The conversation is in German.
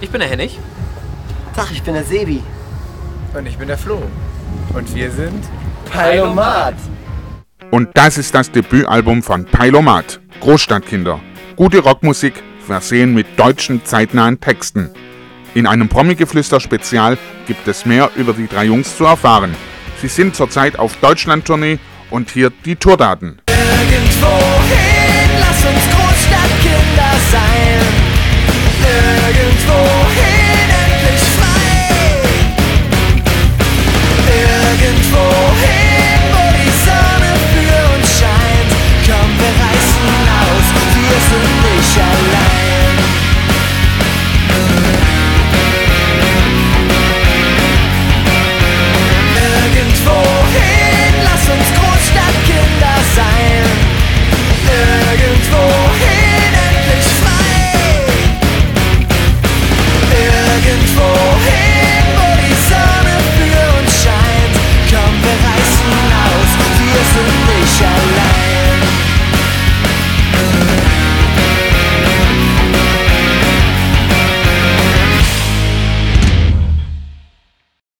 Ich bin der Hennig. Tag, ich bin der Sebi. Und ich bin der Flo. Und wir sind Pilomat. Und das ist das Debütalbum von Pilomat. Großstadtkinder. Gute Rockmusik, versehen mit deutschen zeitnahen Texten. In einem Promi-Geflüster-Spezial gibt es mehr über die drei Jungs zu erfahren. Sie sind zurzeit auf Deutschland-Tournee und hier die Tourdaten. Irgendwo